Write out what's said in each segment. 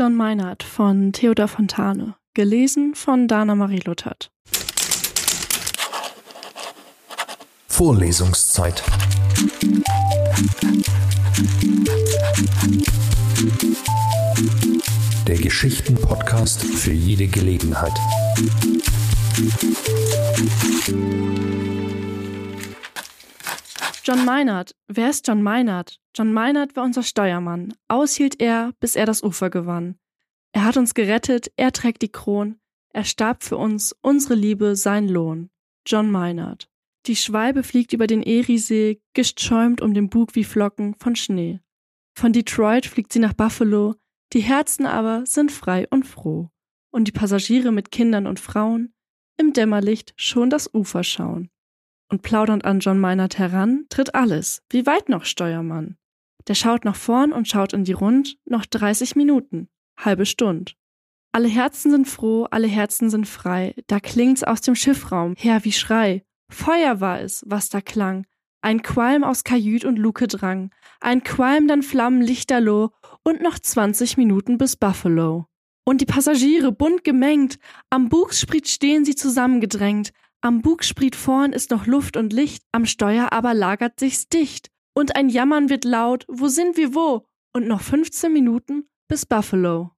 John Meinert von Theodor Fontane. Gelesen von Dana Marie Luthert. Vorlesungszeit. Der Geschichten-Podcast für jede Gelegenheit. John Meinert. Wer ist John Meinert? John Meinert war unser Steuermann. Aushielt er, bis er das Ufer gewann. Er hat uns gerettet, er trägt die Kron. Er starb für uns, unsere Liebe, sein Lohn. John Meinert. Die Schwalbe fliegt über den Eriesee, gischt schäumt um den Bug wie Flocken von Schnee. Von Detroit fliegt sie nach Buffalo, die Herzen aber sind frei und froh. Und die Passagiere mit Kindern und Frauen im Dämmerlicht schon das Ufer schauen. Und plaudernd an John Meinert heran, tritt alles. Wie weit noch, Steuermann? Der schaut nach vorn und schaut in die Rund, noch 30 Minuten, halbe Stund. Alle Herzen sind froh, alle Herzen sind frei, da klingt's aus dem Schiffraum her wie Schrei. Feuer war es, was da klang. Ein Qualm aus Kajüt und Luke drang, ein Qualm dann Flammen lichterloh und noch 20 Minuten bis Buffalo. Und die Passagiere bunt gemengt, am Bugspriet stehen sie zusammengedrängt, am Bugspriet vorn ist noch Luft und Licht, am Steuer aber lagert sich's dicht. Und ein Jammern wird laut, wo sind wir wo? Und noch 15 Minuten bis Buffalo.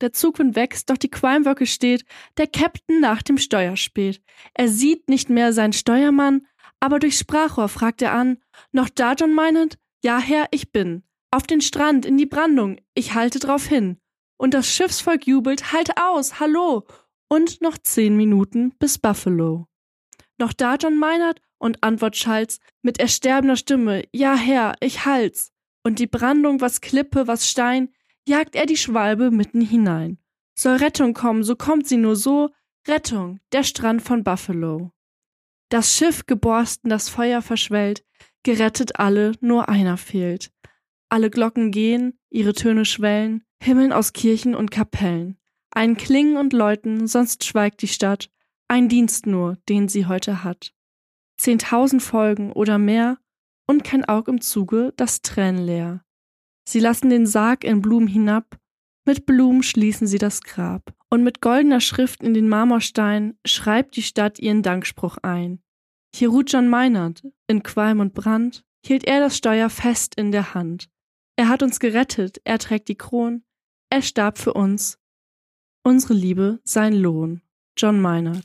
Der Zugwind wächst, doch die Qualmwolke steht, der Captain nach dem Steuer spät. Er sieht nicht mehr seinen Steuermann, aber durchs Sprachrohr fragt er an, noch da, John meinend? Ja, Herr, ich bin. Auf den Strand, in die Brandung, ich halte drauf hin. Und das Schiffsvolk jubelt, halt aus, hallo! Und noch zehn Minuten bis Buffalo. Noch da, John Meinert? Und Antwort Schalz mit ersterbender Stimme, ja, Herr, ich halt's. Und die Brandung, was Klippe, was Stein, jagt er die Schwalbe mitten hinein. Soll Rettung kommen, so kommt sie nur so, Rettung, der Strand von Buffalo. Das Schiff geborsten, das Feuer verschwellt, gerettet alle, nur einer fehlt. Alle Glocken gehen, ihre Töne schwellen, Himmeln aus Kirchen und Kapellen. Ein Klingen und Läuten, sonst schweigt die Stadt, ein Dienst nur, den sie heute hat. Zehntausend Folgen oder mehr und kein Aug im Zuge, das Tränen leer. Sie lassen den Sarg in Blumen hinab, mit Blumen schließen sie das Grab, und mit goldener Schrift in den Marmorstein schreibt die Stadt ihren Dankspruch ein. Hier ruht John Meinert, in Qualm und Brand, hielt er das Steuer fest in der Hand. Er hat uns gerettet, er trägt die Kron, er starb für uns. Unsere Liebe sein Lohn. John Meinert.